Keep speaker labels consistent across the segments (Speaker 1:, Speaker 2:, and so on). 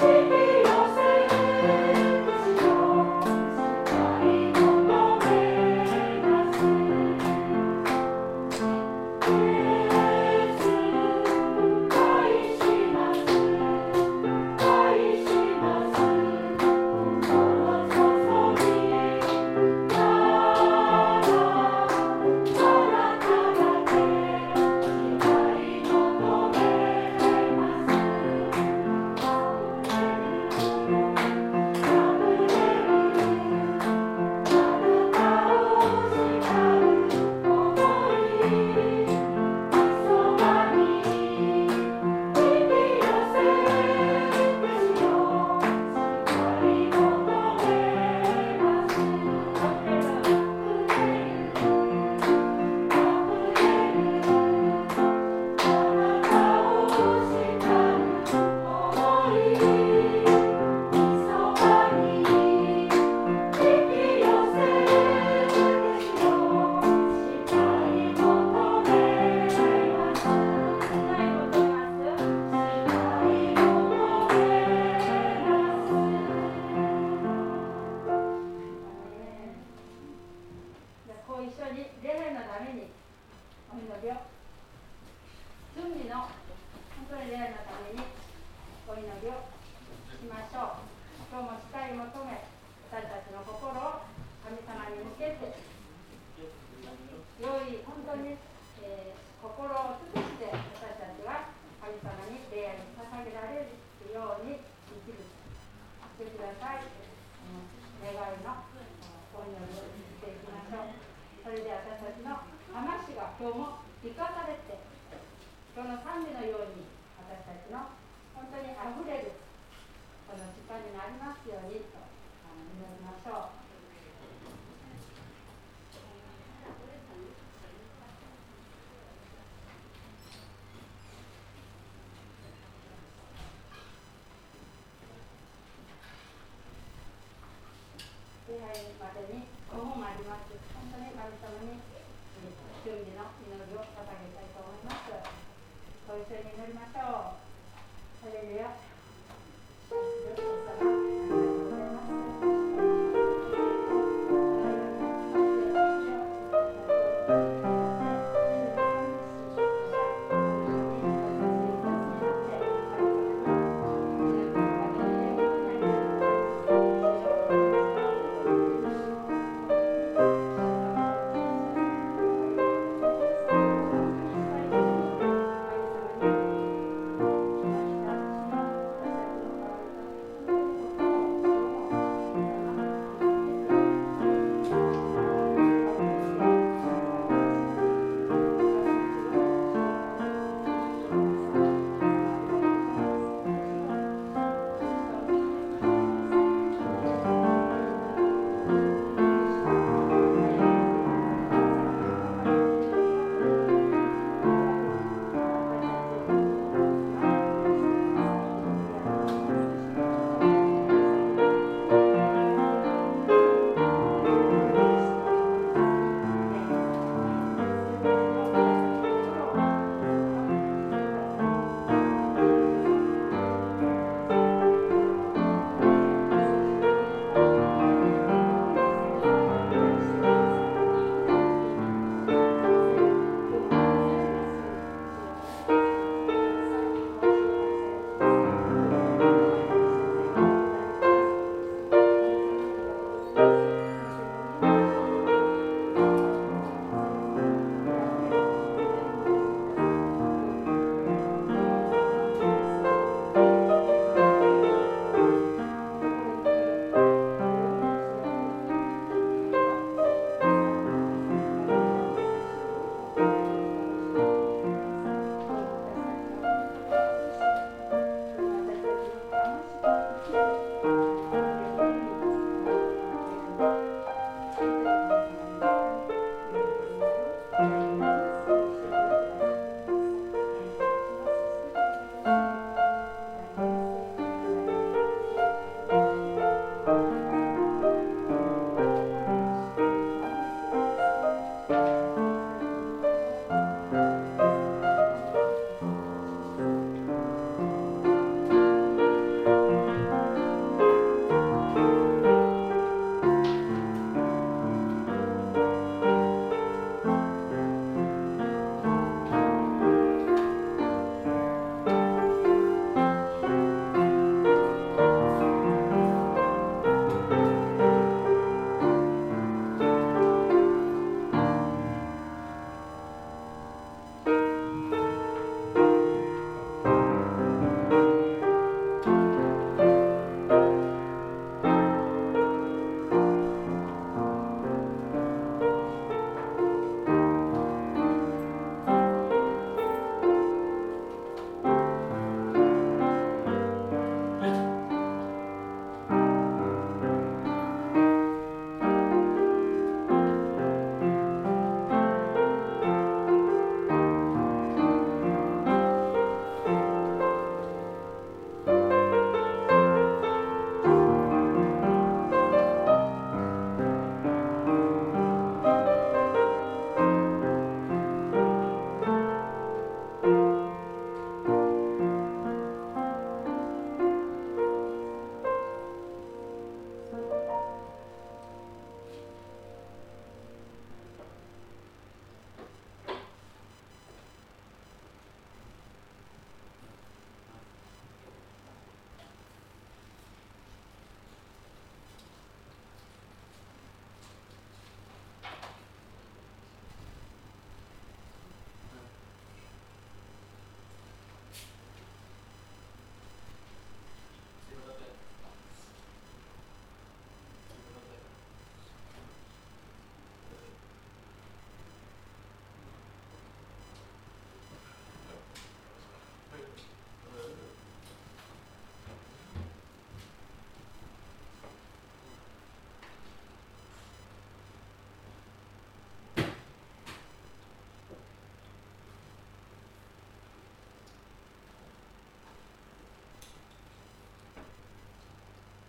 Speaker 1: Thank you. 礼拝までに5もあります。本当に神様に祝儀の祈りを捧げたいと思います。ご一緒に祈りましょう。それ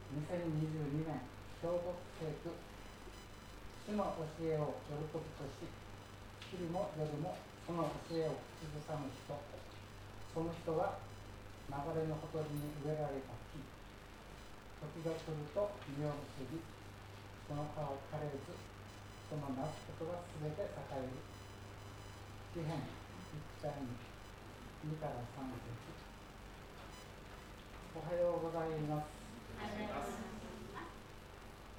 Speaker 2: 2022年小国聖句主の教えを喜びとし昼も夜もその教えを口ずさむ人。その人は流れのほとりに植えられた木。時が来ると実を結びその葉を枯れずそのなすことは全て栄える。詩篇1回2から3節。おはようございます。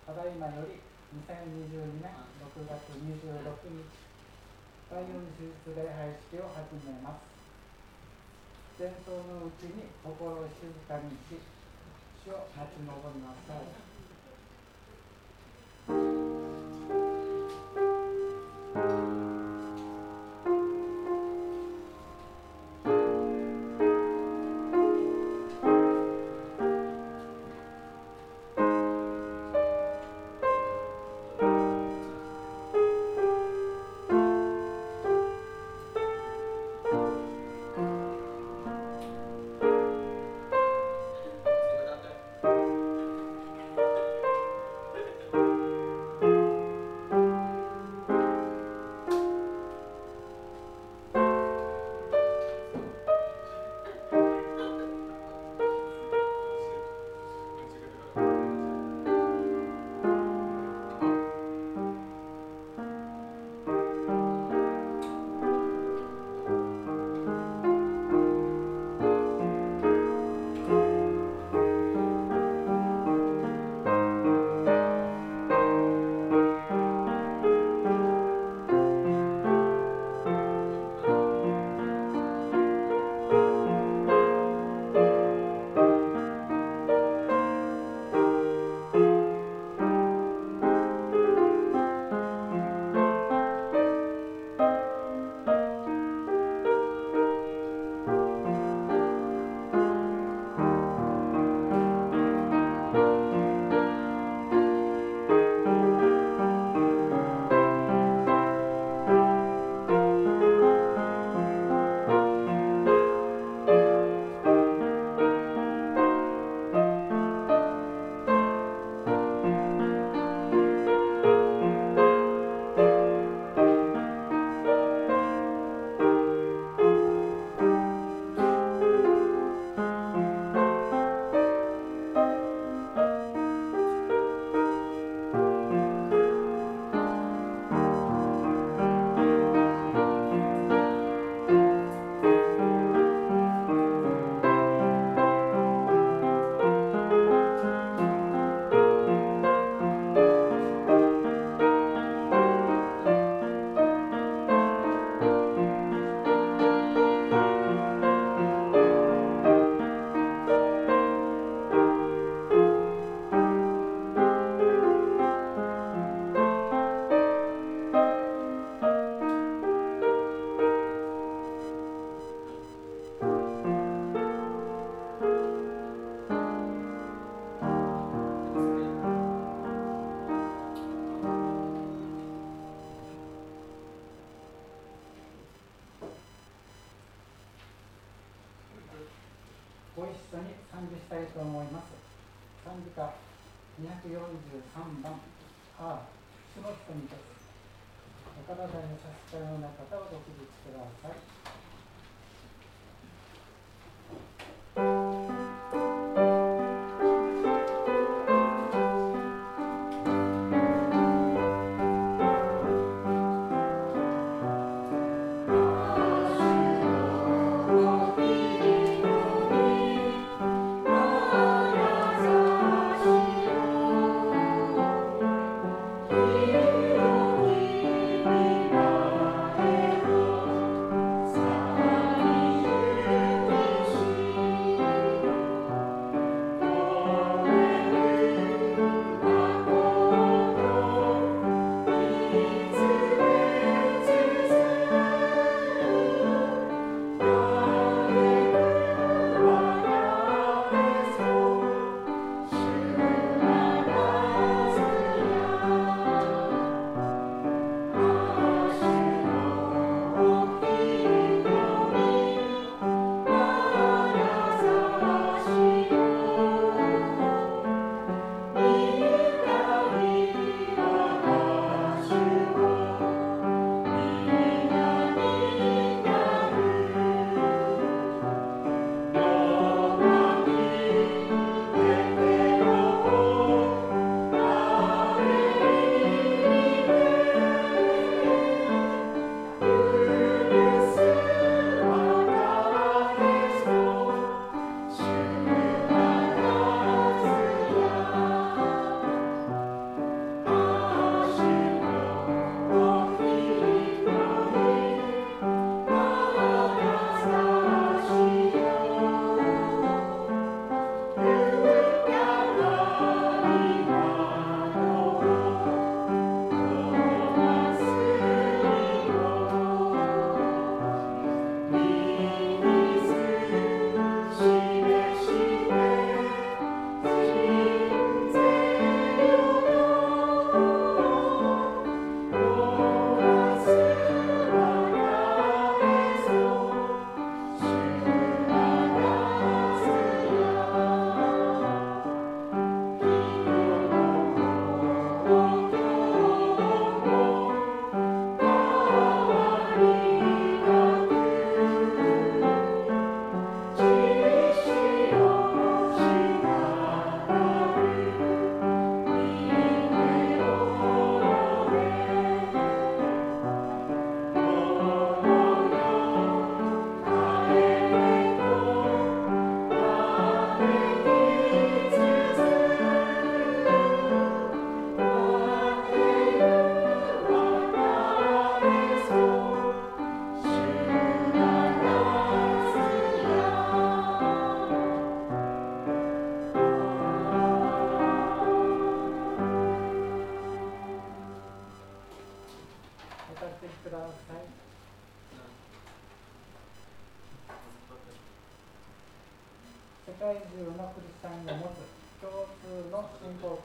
Speaker 2: ただいまより2022年6月26日第4手術礼拝式を始めます。戦争のうちに心を静かにし主を待ち望みなさい。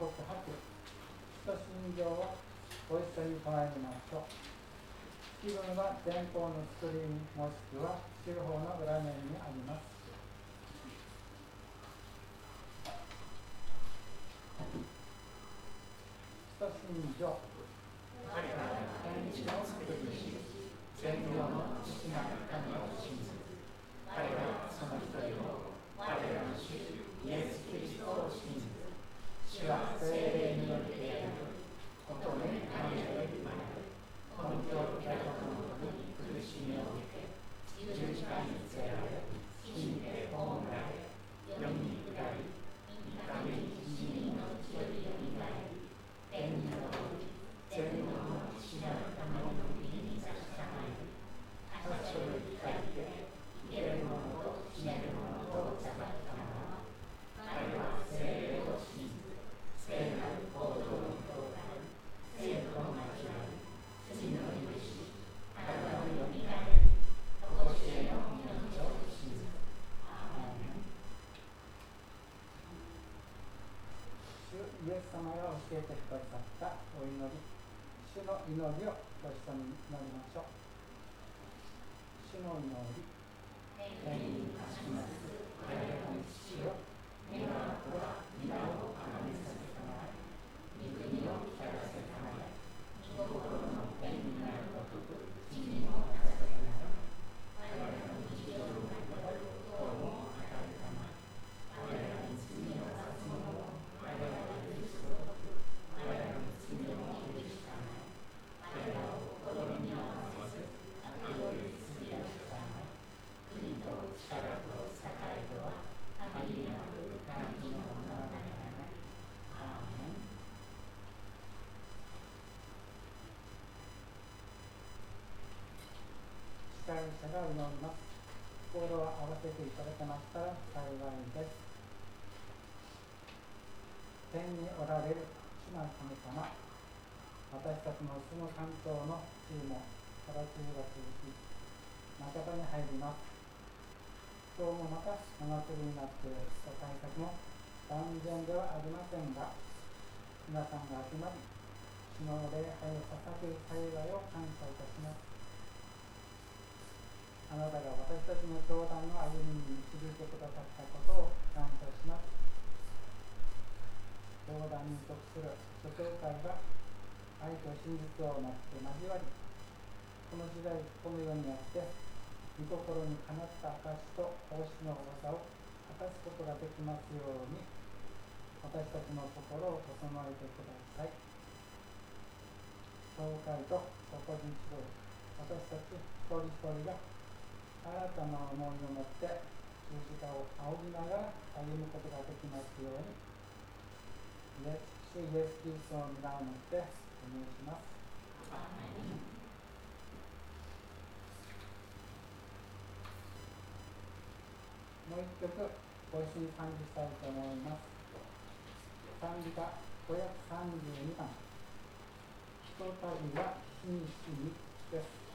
Speaker 2: 信仰告白と信条をご一緒に唱えましょう気分は前方のスクリーンもしくは中方の裏面にあります。一信条天地の作り主全能の司会者が祈ります心を合わせていただけましたら幸いです天におられる主なる神様私たちの住む関東の梅雨も空梅雨が続き半ばに入ります今日もまた真夏日になっている対策も万全ではありませんが皆さんが集まり主の礼拝を捧げる幸いを感謝いたします。あなたが私たちの教団の歩みに導いてくださったことを感謝します教団に属する諸教会が愛と真実を持って交わりこの時代この世にあって御心にかなった証と奉仕の技を果たすことができますように私たちの心を整えてください教会と個人指導私たち一人一人が新たな思いを持って十字架を仰ぎながら歩むことができますようにイエスイエス・キリストの皆をもってお願いします。もう一曲ご一緒に賛美したいと思います。賛美歌532番「ひとたびは真摯に」です。「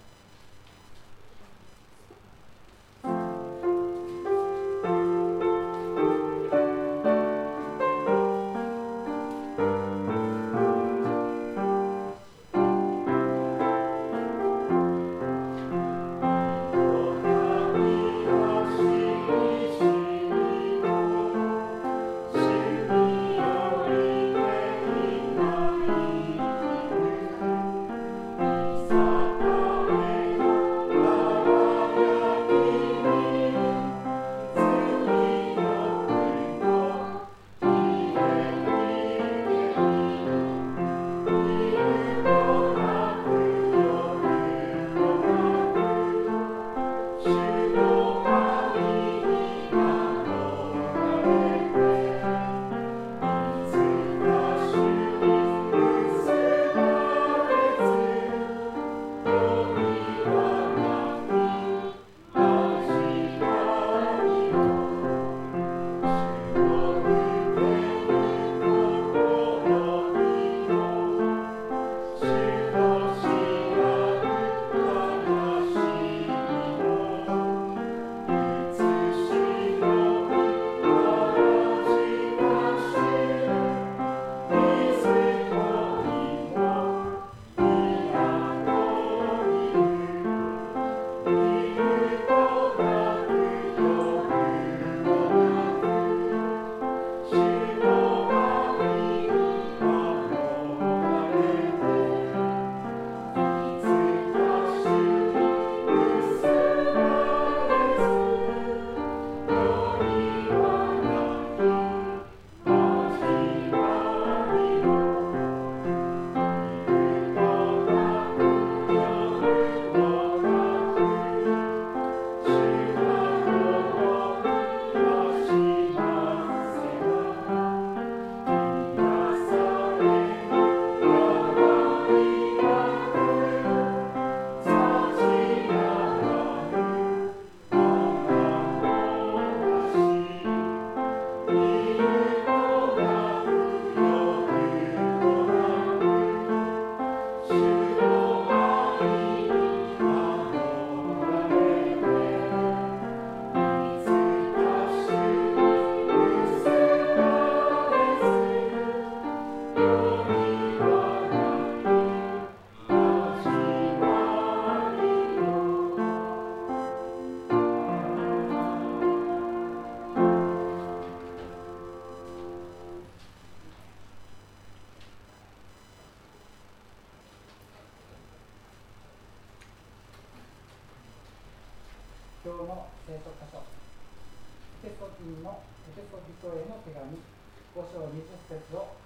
Speaker 2: 人への手紙5章20節を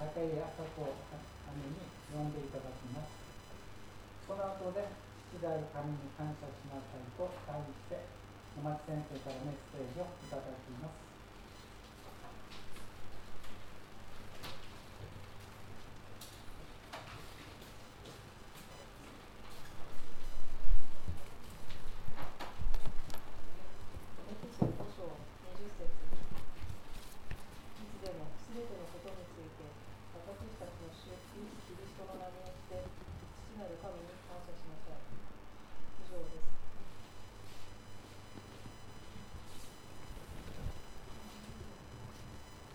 Speaker 2: 高い朝子ために読んでいただきます。その後で父である神に感謝しなさいと題してお松先生からメッセージをいただきます。
Speaker 3: 神に感謝しなさい以上です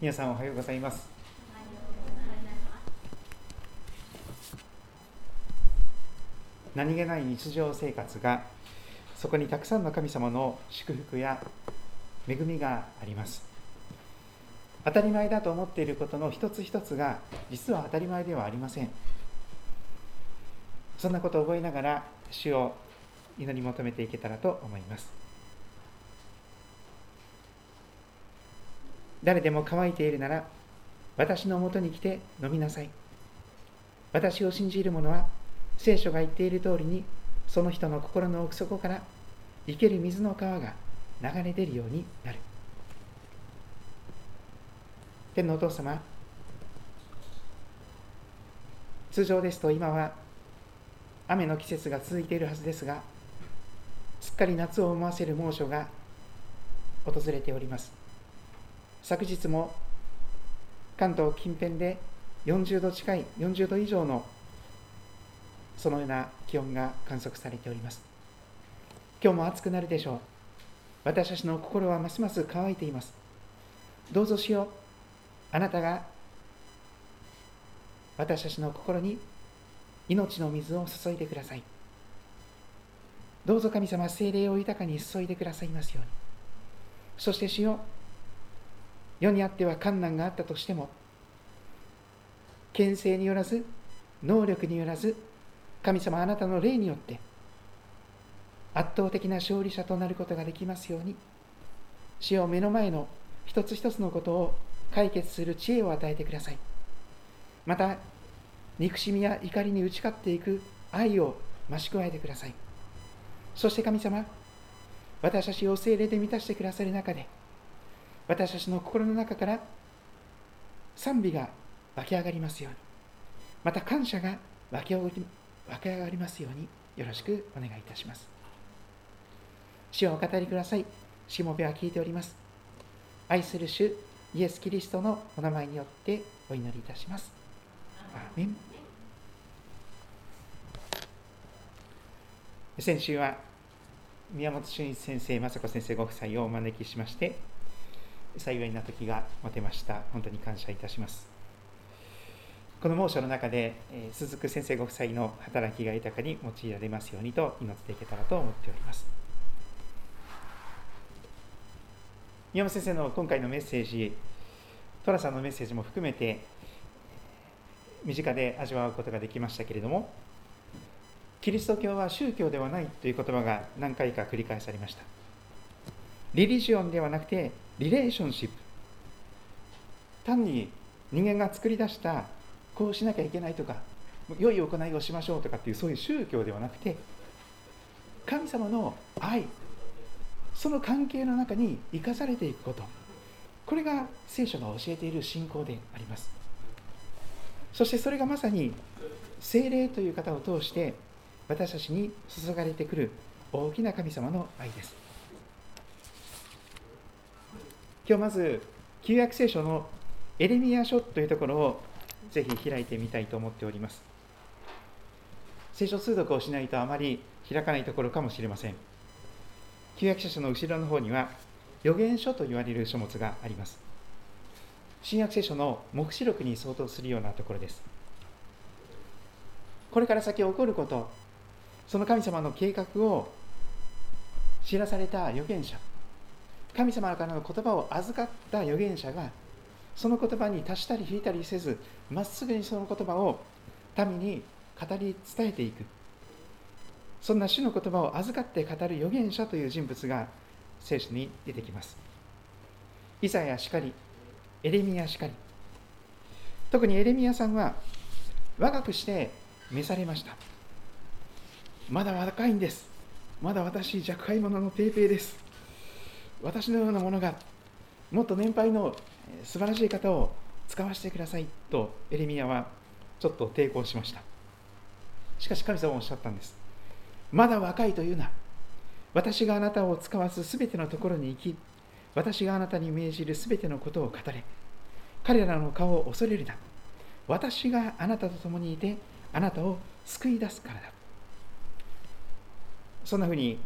Speaker 4: 皆さんおはようございます。何気ない日常生活がそこにたくさんの神様の祝福や恵みがあります。当たり前だと思っていることの一つ一つが実は当たり前ではありません。そんなことを覚えながら主を祈り求めていけたらと思います。誰でも乾いているなら私のもとに来て飲みなさい。私を信じる者は聖書が言っている通りにその人の心の奥底から生ける水の川が流れ出るようになる。天のお父様通常ですと今は雨の季節が続いているはずですがすっかり夏を思わせる猛暑が訪れております。昨日も関東近辺で40度近い40度以上のそのような気温が観測されております。今日も暑くなるでしょう。私たちの心はますます乾いています。どうぞしよう。あなたが私たちの心に命の水を注いでください。どうぞ神様精霊を豊かに注いでくださいますように。そしてしよ世にあっては困難があったとしても牽制によらず能力によらず神様あなたの霊によって圧倒的な勝利者となることができますように死を目の前の一つ一つのことを解決する知恵を与えてください。また憎しみや怒りに打ち勝っていく愛を増し加えてください。そして神様私たちを精霊で満たしてくださる中で私たちの心の中から賛美が湧き上がりますようにまた感謝が湧き湧き上がりますようによろしくお願いいたします。主をお語りください。しもべは聞いております。愛する主イエス・キリストのお名前によってお祈りいたします。アーメン先週は宮本俊一先生、雅子先生ご夫妻をお招きしまして幸いな時が持てました。本当に感謝いたします。この猛暑の中で、えー、鈴木先生ご夫妻の働きが豊かに用いられますようにと祈っていけたらと思っております。宮本先生の今回のメッセージ、寅さんのメッセージも含めて、身近で味わうことができましたけれども、キリスト教は宗教ではないという言葉が何回か繰り返されました。リリジオンではなくて、リレーションシップ。単に人間が作り出したこうしなきゃいけないとか良い行いをしましょうとかっていうそういう宗教ではなくて神様の愛その関係の中に生かされていくこと。これが聖書が教えている信仰であります。そしてそれがまさに精霊という方を通して私たちに注がれてくる大きな神様の愛です。今日まず旧約聖書のエレミア書というところをぜひ開いてみたいと思っております。聖書通読をしないとあまり開かないところかもしれません。旧約聖書の後ろの方には預言書と言われる書物があります。新約聖書の黙示録に相当するようなところです。これから先起こることその神様の計画を知らされた預言者神様からの言葉を預かった預言者がその言葉に足したり引いたりせずまっすぐにその言葉を民に語り伝えていく。そんな主の言葉を預かって語る預言者という人物が聖書に出てきます。イザヤしかりエレミヤしかり。特にエレミヤさんは若くして召されました。まだ若いんです。まだ私若輩者のペーペーです。私のようなものがもっと年配の素晴らしい方を使わせてください。とエレミヤはちょっと抵抗しました。しかし神様はおっしゃったんです。まだ若いというな私があなたを使わすすべてのところに行き私があなたに命じるすべてのことを語れ。彼らの顔を恐れるな。私があなたと共にいてあなたを救い出すからだ。そんなふうに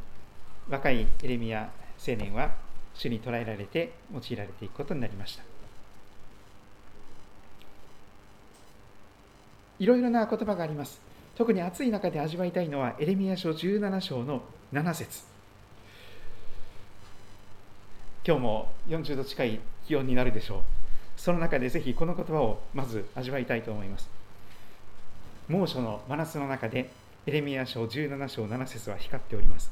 Speaker 4: 若いエレミア青年は主に捕らえられて用いられていくことになりました。いろいろな言葉があります。特に暑い中で味わいたいのはエレミア書17章の7節。今日も40度近い気温になるでしょう。その中でぜひこの言葉をまず味わいたいと思います。猛暑の真夏の中でエレミア書17章7節は光っております。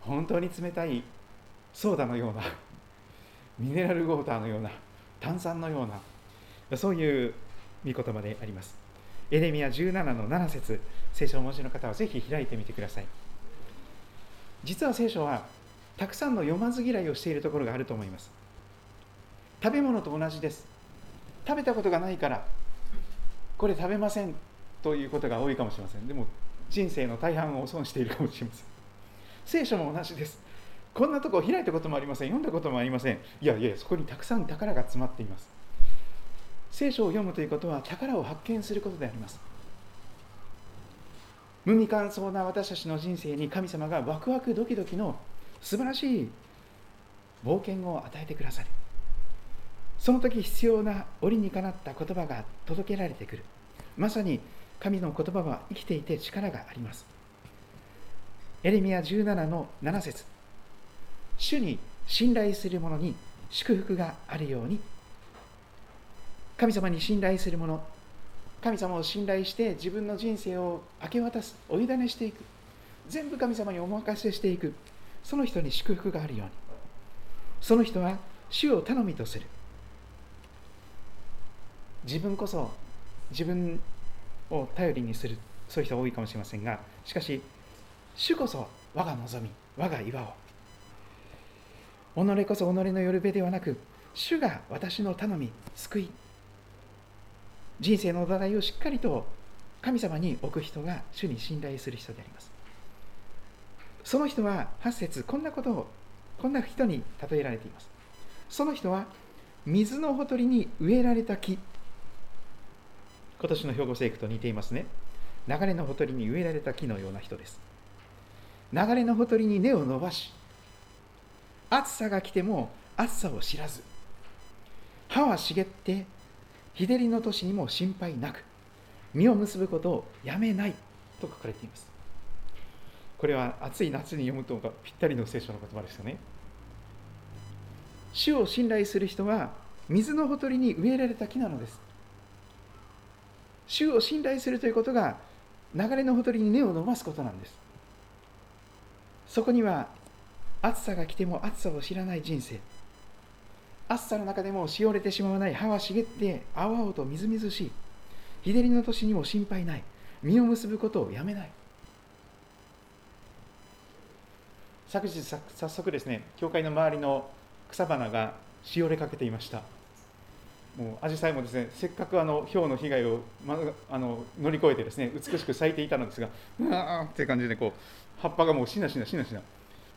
Speaker 4: 本当に冷たいソーダのような ミネラルウォーターのような炭酸のようなそういう御言葉であります。エレミア17の7節聖書をお持ちの方はぜひ開いてみてください。実は聖書はたくさんの読まず嫌いをしているところがあると思います。食べ物と同じです。食べたことがないからこれ食べませんということが多いかもしれません。でも人生の大半を損しているかもしれません。聖書も同じです。こんなとこ開いたこともありません。読んだこともありません。いやいやそこにたくさん宝が詰まっています。聖書を読むということは宝を発見することであります。無味乾燥な私たちの人生に神様がワクワクドキドキの素晴らしい冒険を与えてくださるその時必要な折にかなった言葉が届けられてくる。まさに神の言葉は生きていて力があります。エレミア17の7節。主に信頼する者に祝福があるように。神様に信頼する者神様を信頼して自分の人生を明け渡すお委ねしていく。全部神様にお任せしていく。その人に祝福があるように。その人は主を頼みとする。自分こそ自分を頼りにするそういう人多いかもしれませんがしかし主こそ我が望み我が岩を己こそ己のよるべではなく主が私の頼み救い。人生の土台をしっかりと神様に置く人が主に信頼する人であります。その人は8節こんなことをこんな人に例えられています。その人は水のほとりに植えられた木。今年の兵庫聖句と似ていますね。流れのほとりに植えられた木のような人です。流れのほとりに根を伸ばし暑さが来ても暑さを知らず葉は茂って日照りの年にも心配なく実を結ぶことをやめないと書かれています。これは暑い夏に読むとぴったりの聖書の言葉ですよね。主を信頼する人は水のほとりに植えられた木なのです。主を信頼するということが流れのほとりに根を伸ばすことなんです。そこには暑さが来ても暑さを知らない人生。暑さの中でもしおれてしまわない葉は茂って青々とみずみずしい。日照りの年にも心配ない。実を結ぶことをやめない。昨日早速ですね教会の周りの草花がしおれかけていました。もうアジサイもですねせっかくあの氷の被害を、ま、あの乗り越えてですね美しく咲いていたのですがうわーって感じでこう葉っぱがもうしなしなしなしな。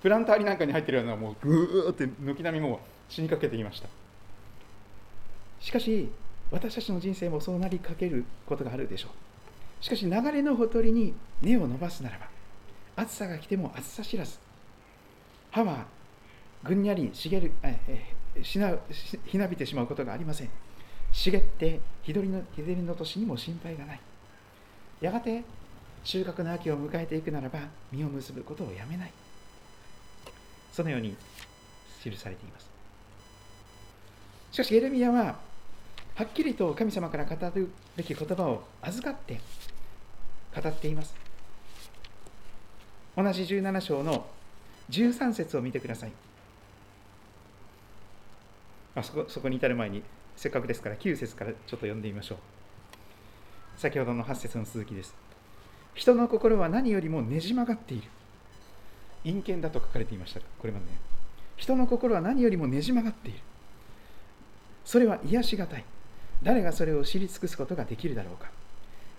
Speaker 4: プランターになんかに入っているようなもうぐーって軒並みもう死にかけていました。しかし私たちの人生もそうなりかけることがあるでしょう。しかし流れのほとりに根を伸ばすならば暑さが来ても暑さ知らず。葉はぐんにゃり茂るえしなひなびてしまうことがありません。茂って日照りの日照りの年にも心配がない。やがて収穫の秋を迎えていくならば実を結ぶことをやめない。そのように記されています。しかしエレミアははっきりと神様から語るべき言葉を預かって語っています。同じ17章の13節を見てください。あそこそこに至る前にせっかくですから9節からちょっと読んでみましょう。先ほどの8節の続きです。人の心は何よりもねじ曲がっている。陰険だと書かれていましたがこれまでね。人の心は何よりもねじ曲がっている。それは癒しがたい。誰がそれを知り尽くすことができるだろうか。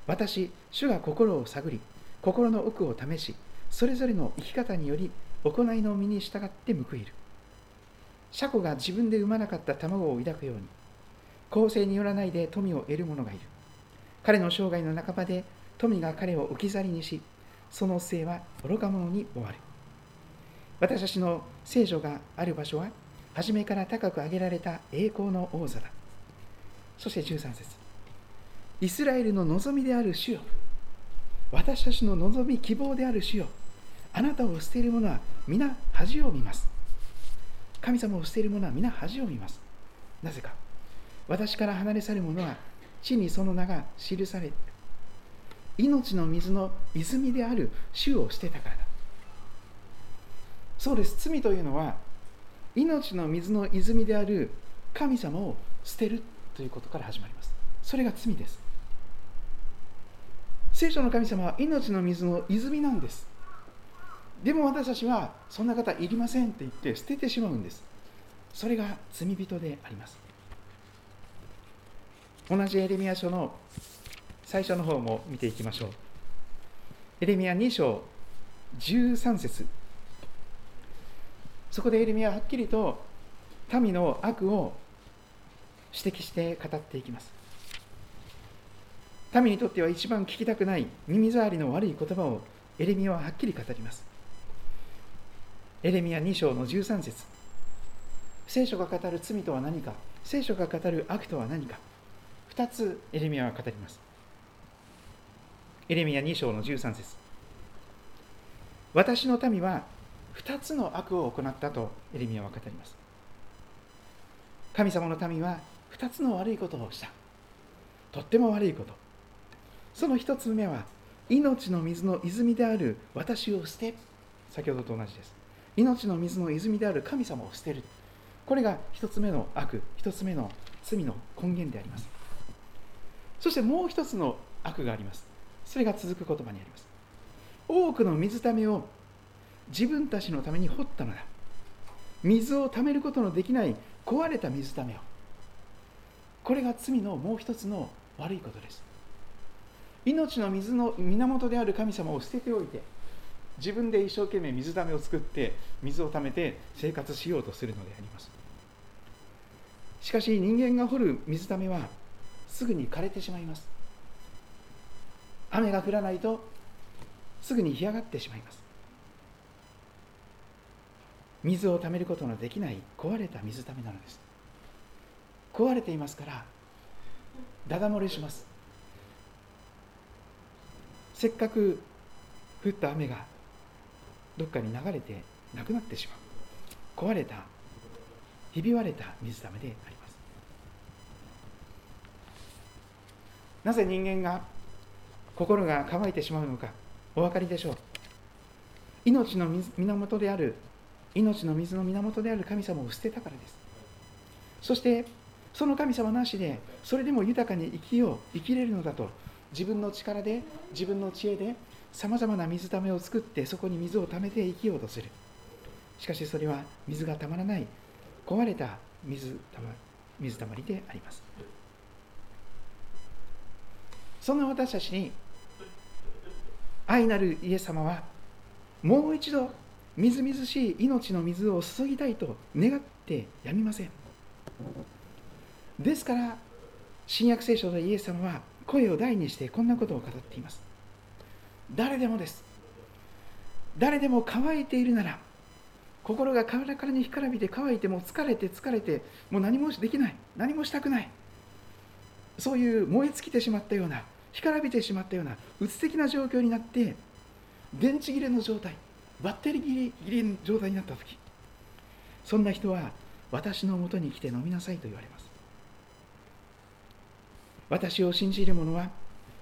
Speaker 4: 私主が心を探り心の奥を試しそれぞれの生き方により行いの身に従って報いる。車庫が自分で産まなかった卵を抱くように公正によらないで富を得る者がいる。彼の生涯の半ばで富が彼を置き去りにしその末は愚か者に終わる。私たちの聖書がある場所は初めから高く上げられた栄光の王座だ。そして13節。イスラエルの望みである主よ。私たちの望み希望である主よ。あなたを捨てる者は皆恥を見ます。神様を捨てる者は皆恥を見ます。なぜか私から離れ去る者は地にその名が記され命の水の泉である主を捨てたからだ。そうです。罪というのは命の水の泉である神様を捨てるということから始まります。それが罪です。聖書の神様は命の水の泉なんです。でも私たちはそんな方いりませんって言って捨ててしまうんです。それが罪人であります。同じエレミア書の最初の方も見ていきましょう。エレミア2章13節。そこでエレミアははっきりと民の悪を指摘して語っていきます。民にとっては一番聞きたくない耳障りの悪い言葉をエレミアははっきり語ります。エレミア2章の13節。聖書が語る罪とは何か？聖書が語る悪とは何か？2つエレミアは語ります。エレミア2章の13節。私の民は2つの悪を行ったとエレミアは語ります。神様の民は2つの悪いことをした。とっても悪いこと。その1つ目は命の水の泉である私を捨て。先ほどと同じです。命の水の泉である神様を捨てる。これが1つ目の悪1つ目の罪の根源であります。そしてもう1つの悪があります。それが続く言葉にあります。多くの水ためを自分たちのために掘ったのだ。水をためることのできない壊れた水ためを。これが罪のもう一つの悪いことです。命の水の源である神様を捨てておいて自分で一生懸命水ためを作って水をためて生活しようとするのであります。しかし人間が掘る水ためはすぐに枯れてしまいます。雨が降らないとすぐに干上がってしまいます。水をためることのできない壊れた水ためなのです。壊れていますからだだ漏れします。せっかく降った雨がどっかに流れてなくなってしまう。壊れたひび割れた水ためであります。なぜ人間が心が乾いてしまうのかお分かりでしょう。命の源である命の水の源である神様を捨てたからです。そしてその神様なしでそれでも豊かに生きよう生きれるのだと自分の力で自分の知恵でさまざまな水ためを作ってそこに水をためて生きようとする。しかしそれは水がたまらない壊れた水たま水たまりであります。そんな私たちに愛なるイエス様はもう一度みずみずしい命の水を注ぎたいと願ってやみません。ですから新約聖書でイエス様は声を大にしてこんなことを語っています。誰でもです。誰でも乾いているなら心がからからに干からびて乾いても疲れて疲れてもう何もできない。何もしたくない。そういう燃え尽きてしまったような干からびてしまったようなうつ的な状況になって電池切れの状態バッテリー切れの状態になった時。そんな人は私のもとに来て飲みなさいと言われます。私を信じる者は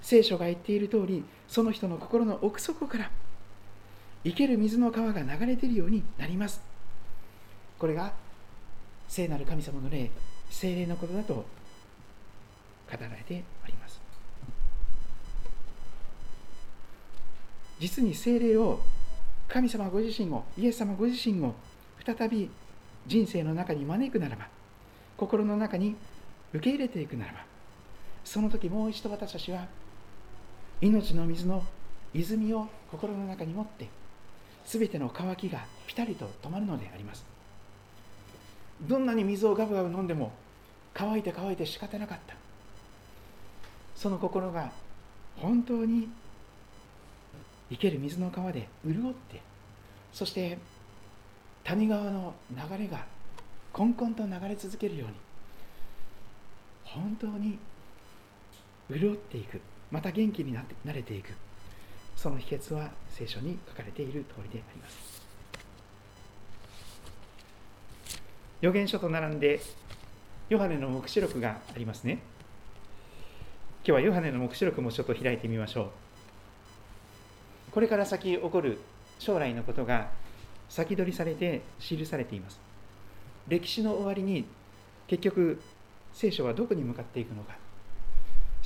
Speaker 4: 聖書が言っている通りその人の心の奥底から生ける水の川が流れ出るようになります。これが聖なる神様の霊精霊のことだと語られてあります。実に精霊を神様ご自身をイエス様ご自身を再び人生の中に招くならば心の中に受け入れていくならばその時もう一度私たちは命の水の泉を心の中に持って全ての渇きがピタリと止まるのであります。どんなに水をガブガブ飲んでも乾いて乾いて仕方なかった。その心が本当に生ける水の川で潤ってそして谷川の流れがこんこんと流れ続けるように本当に潤っていく。また元気になって慣れていく。その秘訣は聖書に書かれている通りであります。預言書と並んでヨハネの黙示録がありますね。今日はヨハネの黙示録もちょっと開いてみましょう。これから先起こる将来のことが先取りされて記されています。歴史の終わりに結局聖書はどこに向かっていくのか。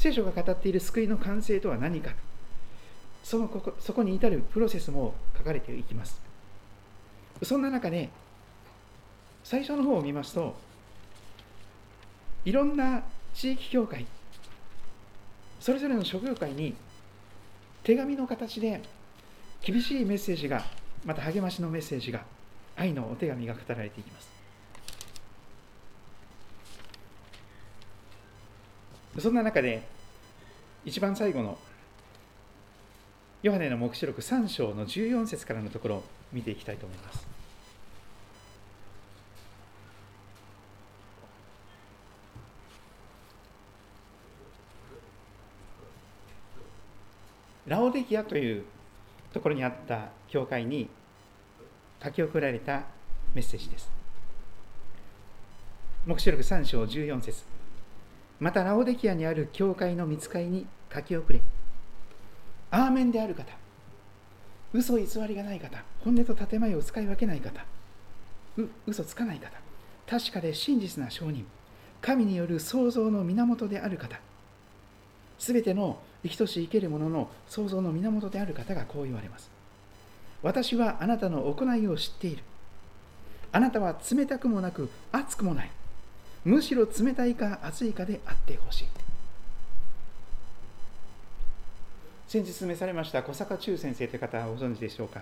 Speaker 4: 聖書が語っている救いの完成とは何か。そのここそこに至るプロセスも書かれていきます。そんな中で最初の方を見ますといろんな地域協会それぞれの諸業界に手紙の形で厳しいメッセージがまた励ましのメッセージが愛のお手紙が語られていきます。そんな中で一番最後のヨハネの黙示録3章の14節からのところを見ていきたいと思いますラオデキアというところにあった教会に書き送られたメッセージです。黙示録3章14節またラオデキアにある教会の見つかりに書き送れ。アーメンである方、嘘偽りがない方、本音と建前を使い分けない方、う嘘つかない方、確かで真実な証人、神による創造の源である方、すべての生きとし生けるものの創造の源である方がこう言われます。私はあなたの行いを知っている。あなたは冷たくもなく熱くもない。むしろ冷たいか熱いかであってほしい。先日召されました小坂忠先生という方はご存知でしょうか？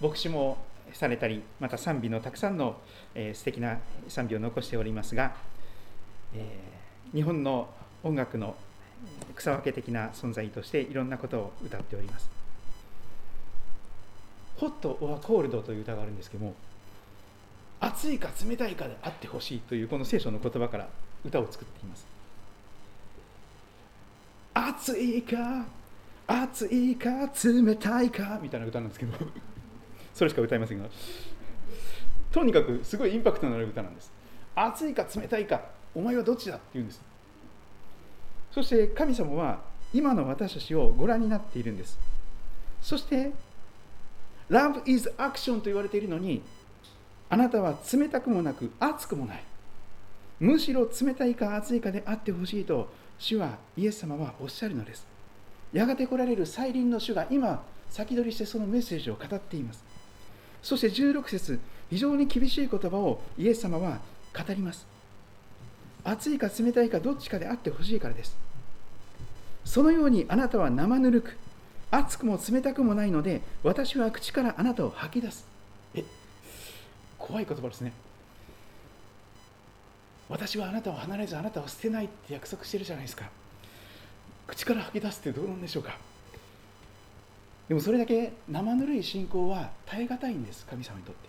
Speaker 4: 牧師もされたりまた賛美のたくさんの、えー、素敵な賛美を残しておりますが、えー、日本の音楽の草分け的な存在としていろんなことを歌っております「ホット・オア・コールド」という歌があるんですけども暑いか冷たいかであってほしいというこの聖書の言葉から歌を作っています。暑いか暑いか冷たいかみたいな歌なんですけど それしか歌いませんが。とにかくすごいインパクトのある歌なんです。暑いか冷たいかお前はどっちだって言うんです。そして神様は今の私たちをご覧になっているんです。そして Love is action と言われているのにあなたは冷たくもなく熱くもない。むしろ冷たいか熱いかであってほしいと主はイエス様はおっしゃるのです。やがて来られる再臨の主が今先取りしてそのメッセージを語っています。そして16節非常に厳しい言葉をイエス様は語ります。熱いか冷たいかどっちかであってほしいからです。そのようにあなたは生ぬるく熱くも冷たくもないので私は口からあなたを吐き出す。怖い言葉ですね。私はあなたを離れずあなたを捨てないって約束してるじゃないですか。口から吐き出すってどうなんでしょうか。でもそれだけ生ぬるい信仰は耐え難いんです神様にとって。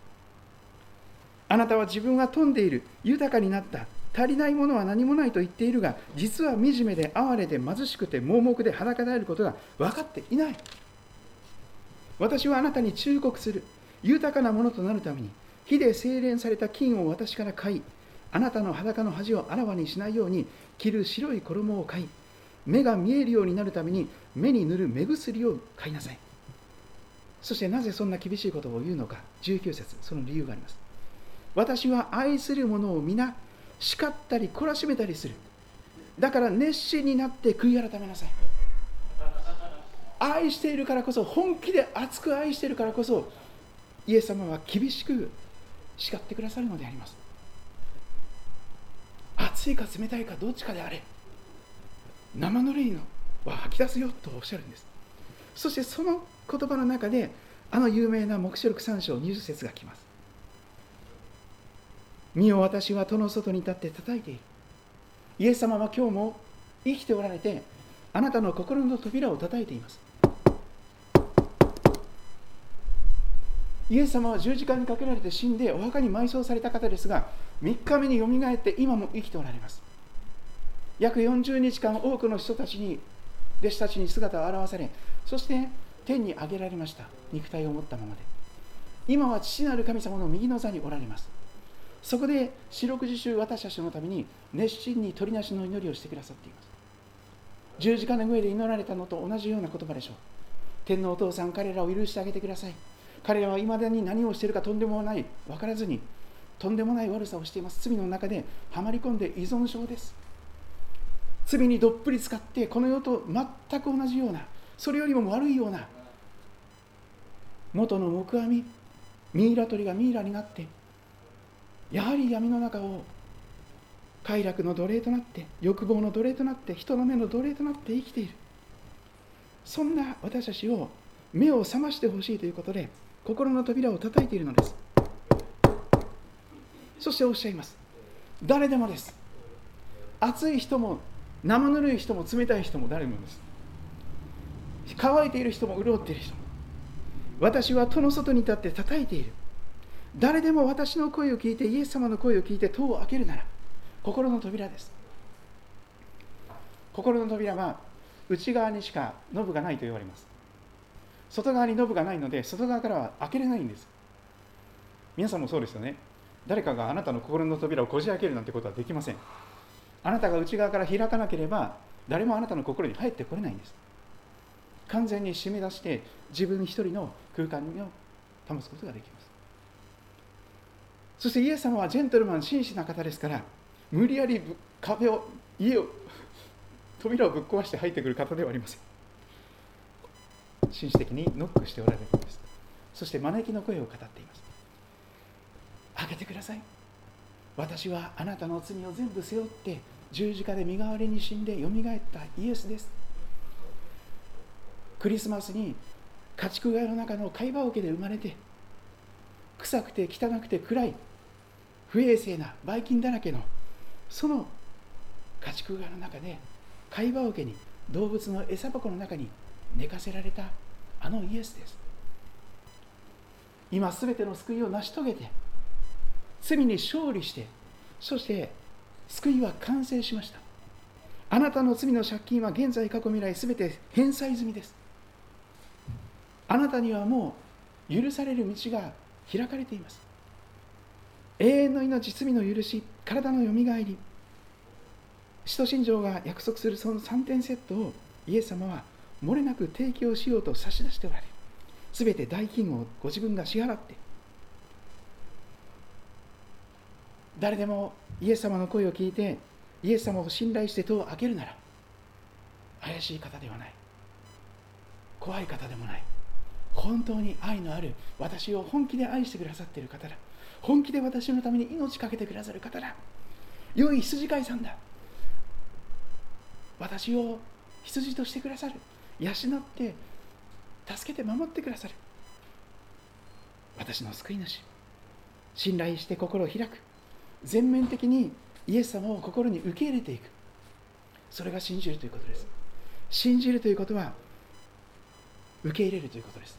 Speaker 4: あなたは自分は富んでいる豊かになった足りないものは何もないと言っているが実は惨めで哀れで貧しくて盲目で裸であることが分かっていない。私はあなたに忠告する。豊かなものとなるために火で精錬された金を私から買いあなたの裸の恥をあらわにしないように着る白い衣を買い目が見えるようになるために目に塗る目薬を買いなさい。そしてなぜそんな厳しいことを言うのか。19節その理由があります。私は愛する者を皆叱ったり懲らしめたりする。だから熱心になって悔い改めなさい。愛しているからこそ本気で熱く愛しているからこそイエス様は厳しく叱ってくださるのであります。熱いか冷たいかどっちかであれ。生ぬるいのは吐き出すよとおっしゃるんです。そしてその言葉の中であの有名な黙示録3章20節が来ます。見よ私は戸の外に立って叩いている。イエス様は今日も生きておられてあなたの心の扉を叩いています。イエス様は十字架にかけられて死んでお墓に埋葬された方ですが3日目によみがえって今も生きておられます。約40日間多くの人たちに弟子たちに姿を現されそして天に上げられました。肉体を持ったままで。今は父なる神様の右の座におられます。そこで四六時中私たちのために熱心に鳥なしの祈りをしてくださっています。十字架の上で祈られたのと同じような言葉でしょう。天のお父さん彼らを許してあげてください。彼らはいまだに何をしているかとんでもない分からずにとんでもない悪さをしています。罪の中ではまり込んで依存症です。罪にどっぷり使ってこの世と全く同じようなそれよりも悪いような元の木阿弥ミイラ取りがミイラになってやはり闇の中を快楽の奴隷となって欲望の奴隷となって人の目の奴隷となって生きている。そんな私たちを目を覚ましてほしいということで心の扉を叩いているのです。そしておっしゃいます。誰でもです。暑い人も生ぬるい人も冷たい人も誰もです。乾いている人も潤っている人も。私は戸の外に立って叩いている。誰でも私の声を聞いてイエス様の声を聞いて戸を開けるなら心の扉です。心の扉は内側にしかノブがないと言われます。外側にノブがないので外側からは開けれないんです。皆さんもそうですよね。誰かがあなたの心の扉をこじ開けるなんてことはできません。あなたが内側から開かなければ誰もあなたの心に入ってこれないんです。完全に締め出して自分一人の空間を保つことができます。そしてイエス様はジェントルマン紳士な方ですから無理やり壁を家を扉をぶっ壊して入ってくる方ではありません。紳士的にノックしておられるんです。そして招きの声を語っています。開けてください。私はあなたの罪を全部背負って十字架で身代わりに死んでよみがえったイエスです。クリスマスに家畜小屋の中の貝羽桶で生まれて臭くて汚くて暗い不衛生なばい菌だらけのその家畜小屋の中で貝羽桶に動物の餌箱の中に寝かせられたあのイエスです。今すべての救いを成し遂げて罪に勝利してそして救いは完成しました。あなたの罪の借金は現在過去未来すべて返済済みです。あなたにはもう許される道が開かれています。永遠の命罪の許し体のよみがえり。使徒信条が約束するその3点セットをイエス様は漏れなく提供しようと差し出しておられるすべて代金をご自分が支払って誰でもイエス様の声を聞いてイエス様を信頼して戸を開けるなら怪しい方ではない怖い方でもない本当に愛のある私を本気で愛してくださっている方だ本気で私のために命かけてくださる方だ良い羊飼いさんだ私を羊としてくださる養って助けて守ってくださる。私の救い主。信頼して心を開く。全面的にイエス様を心に受け入れていく。それが信じるということです。信じるということは受け入れるということです。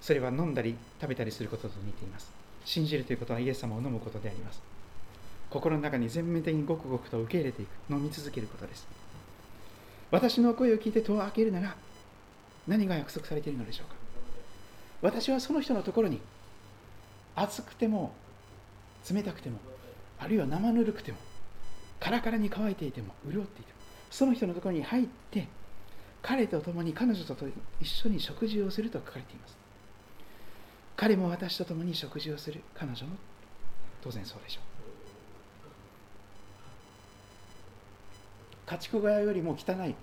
Speaker 4: それは飲んだり食べたりすることと似ています。信じるということはイエス様を飲むことであります。心の中に全面的にごくごくと受け入れていく飲み続けることです。私の声を聞いて戸を開けるなら何が約束されているのでしょうか。私はその人のところに暑くても冷たくてもあるいは生ぬるくてもカラカラに乾いていても潤っていてもその人のところに入って彼と共に彼女と一緒に食事をすると書かれています。彼も私と共に食事をする。彼女も当然そうでしょう。家畜小屋よりも汚い。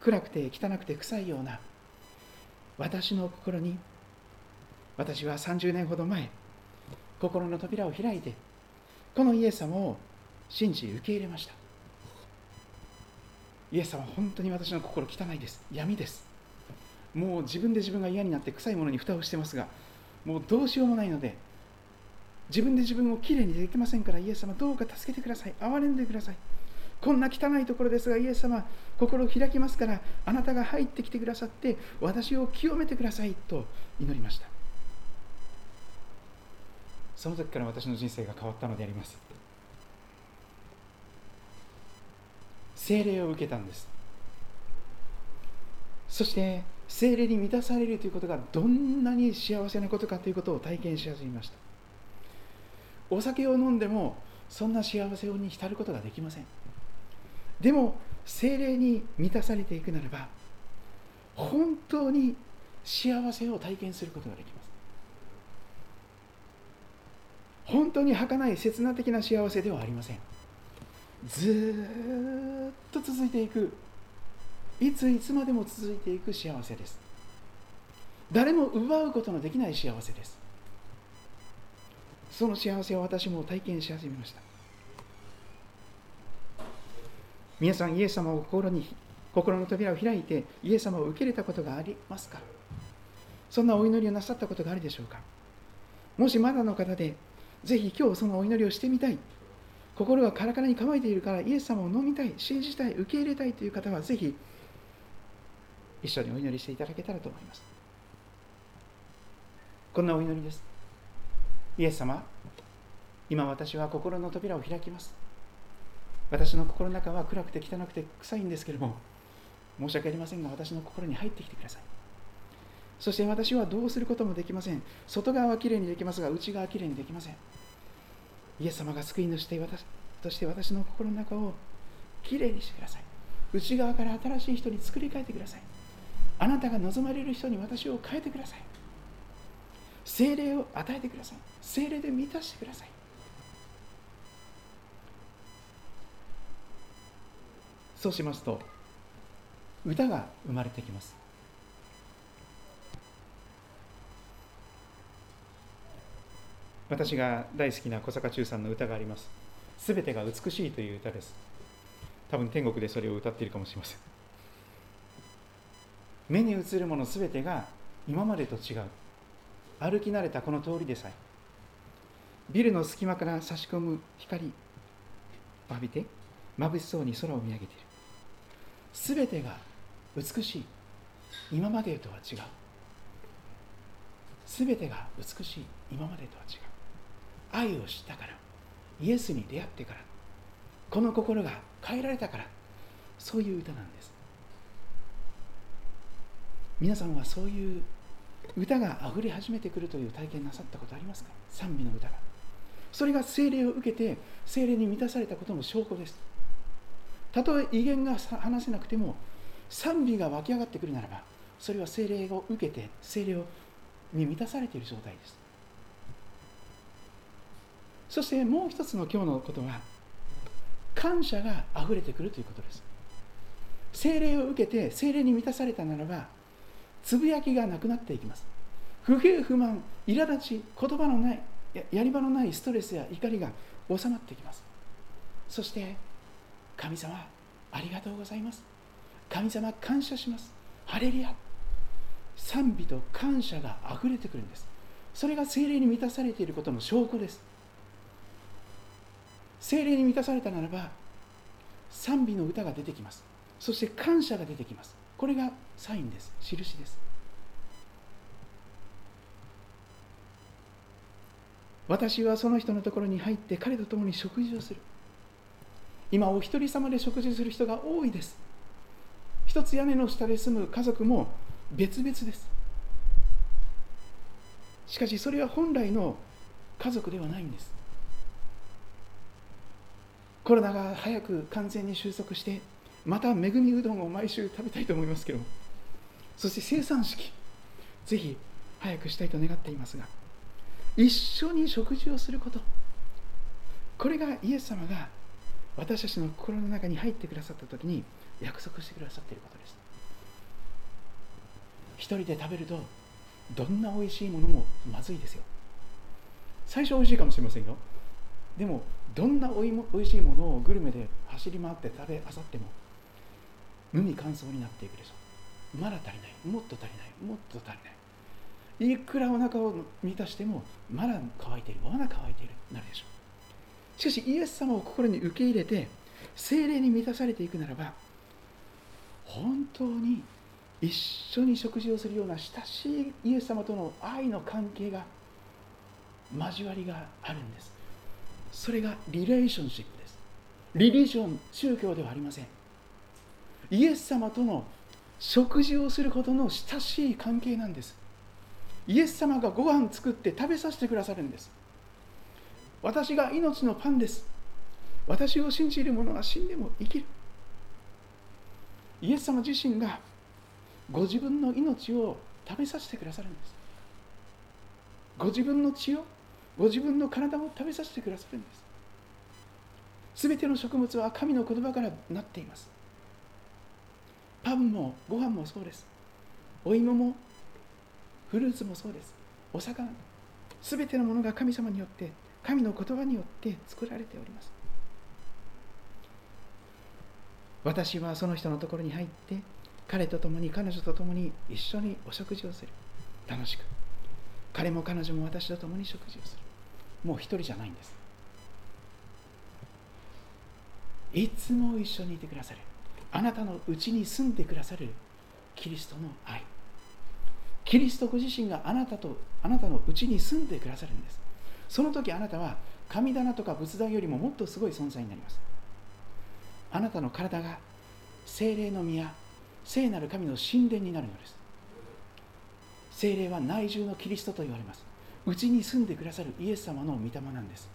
Speaker 4: 暗くて汚くて臭いような私の心に私は30年ほど前心の扉を開いてこのイエス様を信じ受け入れました。イエス様は本当に私の心汚いです。闇です。もう自分で自分が嫌になって臭いものに蓋をしてますがもうどうしようもないので自分で自分をきれいにできませんからイエス様どうか助けてください。憐れんでください。こんな汚いところですがイエス様心を開きますからあなたが入ってきてくださって私を清めてくださいと祈りました。その時から私の人生が変わったのであります。精霊を受けたんです。そして精霊に満たされるということがどんなに幸せなことかということを体験し始めました。お酒を飲んでもそんな幸せに浸ることができません。でも精霊に満たされていくならば本当に幸せを体験することができます。本当に儚い刹那的な幸せではありません。ずっと続いていく。いついつまでも続いていく幸せです。誰も奪うことのできない幸せです。その幸せを私も体験し始めました。皆さんイエス様を心に心の扉を開いてイエス様を受け入れたことがありますか？そんなお祈りをなさったことがあるでしょうか？もしまだの方でぜひ今日そのお祈りをしてみたい。心がカラカラに乾いているからイエス様を飲みたい信じたい受け入れたいという方はぜひ一緒にお祈りしていただけたらと思います。こんなお祈りです。イエス様今私は心の扉を開きます。私の心の中は暗くて汚くて臭いんですけれども申し訳ありませんが私の心に入ってきてください。そして私はどうすることもできません。外側はきれいにできますが内側はきれいにできません。イエス様が救い主と私として私の心の中をきれいにしてください。内側から新しい人に作り変えてください。あなたが望まれる人に私を変えてください。精霊を与えてください。精霊で満たしてください。そうしますと歌が生まれてきます。私が大好きな小坂忠さんの歌があります「すべてが美しい」という歌です。多分天国でそれを歌っているかもしれません。目に映るものすべてが今までと違う。歩き慣れたこの通りでさえ。ビルの隙間から差し込む光。浴びて。眩しそうに空を見上げている。すべてが美しい。今までとは違う。すべてが美しい。今までとは違う。愛を知ったから。イエスに出会ってから。この心が変えられたから。そういう歌なんです。皆さんはそういう歌があふれ始めてくるという体験なさったことありますか？賛美の歌が。それが精霊を受けて精霊に満たされたことの証拠です。たとえ威厳が話せなくても賛美が湧き上がってくるならばそれは精霊を受けて精霊に満たされている状態です。そしてもう一つの今日のことは感謝があふれてくるということです。精霊を受けて精霊に満たされたならばつぶやきがなくなっていきます。不平不満苛立ち言葉のないやり場のないストレスや怒りが収まってきます。そして神様ありがとうございます。神様感謝します。ハレリア賛美と感謝があふれてくるんです。それが精霊に満たされていることの証拠です。精霊に満たされたならば賛美の歌が出てきます。そして感謝が出てきます。これがサインです。印です。私はその人のところに入って彼と共に食事をする。今お一人様で食事する人が多いです。一つ屋根の下で住む家族も別々です。しかしそれは本来の家族ではないんです。コロナが早く完全に収束してまた恵みうどんを毎週食べたいと思いますけどそして生産式ぜひ早くしたいと願っていますが一緒に食事をすること。これがイエス様が私たちの心の中に入ってくださった時に約束してくださっていることです。一人で食べるとどんな美味しいものもまずいですよ。最初美味しいかもしれませんよ。でもどんなおいも美味しいものをグルメで走り回って食べあさっても無味乾燥になっていくでしょ。うまだ足りない。もっと足りない。もっと足りない。いくらお腹を満たしてもまだ乾いている。まだ乾いている。なるでしょ。うしかしイエス様を心に受け入れて精霊に満たされていくならば本当に一緒に食事をするような親しいイエス様との愛の関係が交わりがあるんです。それがリレーションシップです。リリジョン宗教ではありません。イエス様との食事をすることの親しい関係なんです。イエス様がご飯作って食べさせてくださるんです。私が命のパンです。私を信じる者は死んでも生きる。イエス様自身がご自分の命を食べさせてくださるんです。ご自分の血をご自分の体を食べさせてくださるんです。すべての食物は神の言葉からなっています。パンもご飯もそうです。お芋もフルーツもそうです。お魚すべてのものが神様によって神の言葉によって作られております。私はその人のところに入って彼と共に彼女と共に一緒にお食事をする。楽しく。彼も彼女も私と共に食事をする。もう一人じゃないんです。いつも一緒にいてくださる。あなたのうちに住んでくださる。キリストの愛。キリストご自身があなたとあなたのうちに住んでくださるんです。その時あなたは神棚とか仏壇よりももっとすごい存在になります。あなたの体が精霊の宮聖なる神の神殿になるのです。精霊は内住のキリストと言われます。うちに住んでくださるイエス様の御霊なんです。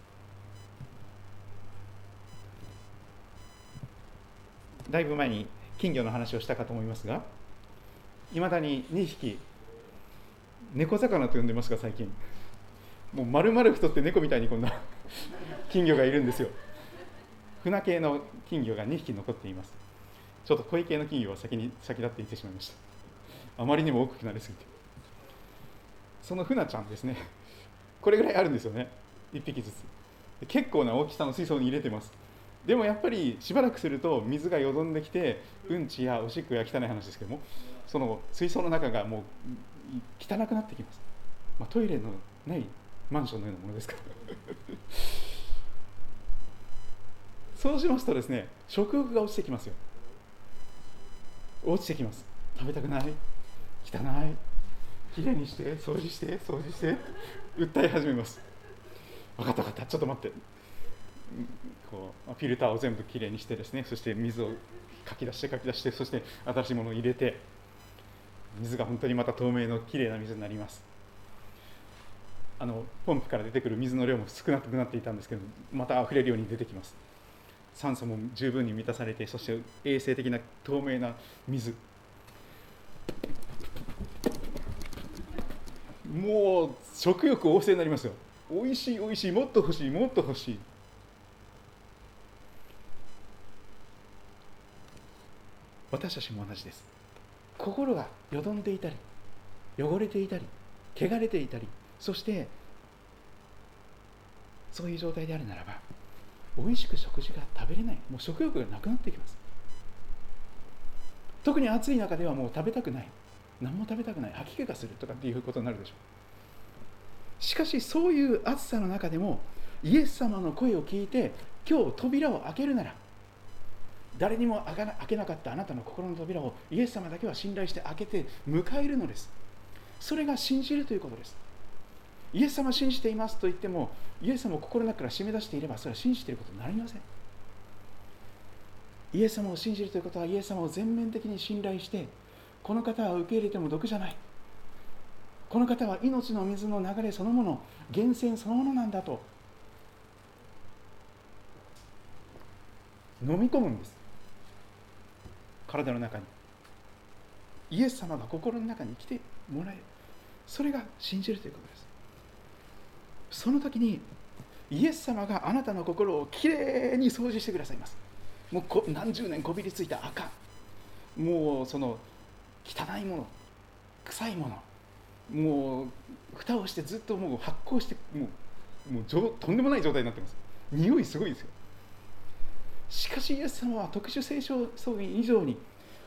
Speaker 4: だいぶ前に金魚の話をしたかと思いますがいまだに2匹猫魚と呼んでますが最近。もう丸々太って猫みたいにこんな 金魚がいるんですよ。船系の金魚が2匹残っています。ちょっと小系の金魚は先に先立っていってしまいました。あまりにも大きくなりすぎて。その船ちゃんですね。これぐらいあるんですよね。1匹ずつ。結構な大きさの水槽に入れてます。でもやっぱりしばらくすると水がよどんできてうんちやおしっこや汚い話ですけどもその水槽の中がもう汚くなってきます、まあ、トイレのないマンションのようなものですか？ら そうしますとですね食欲が落ちてきますよ。落ちてきます。食べたくない？汚い？きれいにして掃除して掃除して訴え始めます。分かった分かった。ちょっと待って。こうフィルターを全部きれいにしてですねそして水をかき出してかき出してそして新しいものを入れて水が本当にまた透明のきれいな水になります。あのポンプから出てくる水の量も少なくなっていたんですけどまた溢れるように出てきます。酸素も十分に満たされてそして衛生的な透明な水。もう食欲旺盛になりますよ。おいしいおいしい。もっと欲しいもっと欲しい。私たちも同じです。心がよどんでいたり汚れていたり汚れていたりそしてそういう状態であるならば美味しく食事が食べれない。もう食欲がなくなってきます。特に暑い中ではもう食べたくない。何も食べたくない。吐き気がするとかっていうことになるでしょう。しかしそういう暑さの中でもイエス様の声を聞いて今日扉を開けるなら誰にも開けなかったあなたの心の扉をイエス様だけは信頼して開けて迎えるのです。それが信じるということです。イエス様信じていますと言ってもイエス様を心の中から締め出していればそれは信じていることになりません。イエス様を信じるということはイエス様を全面的に信頼してこの方は受け入れても毒じゃない。この方は命の水の流れそのもの源泉そのものなんだと飲み込むんです。体の中に。イエス様が心の中に来てもらえる。それが信じるということです。その時にイエス様があなたの心をきれいに掃除してくださいます。もうこ何十年こびりついた赤。もうその汚いもの臭いものもう蓋をしてずっともう発酵してもうもうとんでもない状態になってます。匂いすごいですよ。しかしイエス様は特殊聖書葬儀以上に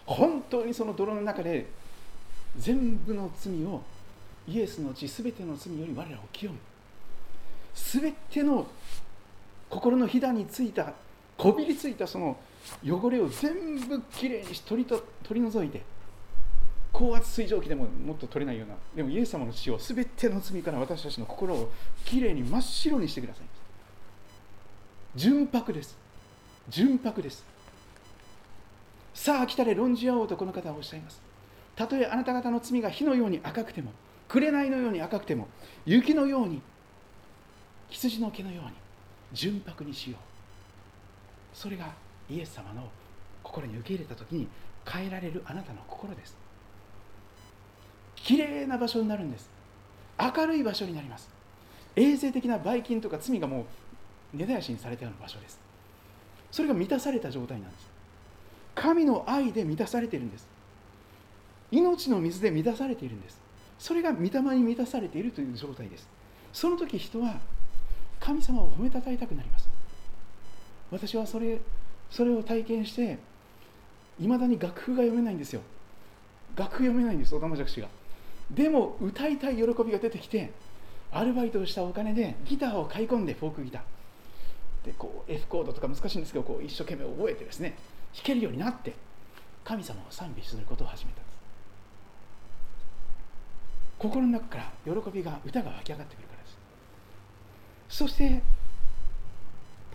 Speaker 4: 本当にその泥の中で全部の罪をイエスの血全ての罪より我らを清む。全ての心のひだについたこびりついたその汚れを全部きれいに取りと取り除いて高圧水蒸気でももっと取れないようなでもイエス様の血を全ての罪から私たちの心をきれいに真っ白にしてください。純白です。純白です。さあ来たれ論じ合おうとこの方はおっしゃいます。たとえあなた方の罪が火のように赤くても紅のように赤くても雪のように羊の毛のように純白にしよう。それがイエス様の心に受け入れた時に変えられるあなたの心です。きれいな場所になるんです。明るい場所になります。衛生的なばい菌とか罪がもう根絶やしにされたような場所です。それが満たされた状態なんです。神の愛で満たされているんです。命の水で満たされているんです。それが御霊に満たされているという状態です。その時人は神様を褒めたたえたくなります。私はそれそれを体験していまだに楽譜が読めないんですよ。楽譜読めないんです小玉爵士が。でも歌いたい喜びが出てきてアルバイトをしたお金でギターを買い込んでフォークギター。でこう F コードとか難しいんですけどこう一生懸命覚えてですね弾けるようになって神様を賛美することを始めたんです。心の中から喜びが歌が湧き上がってくるから。そして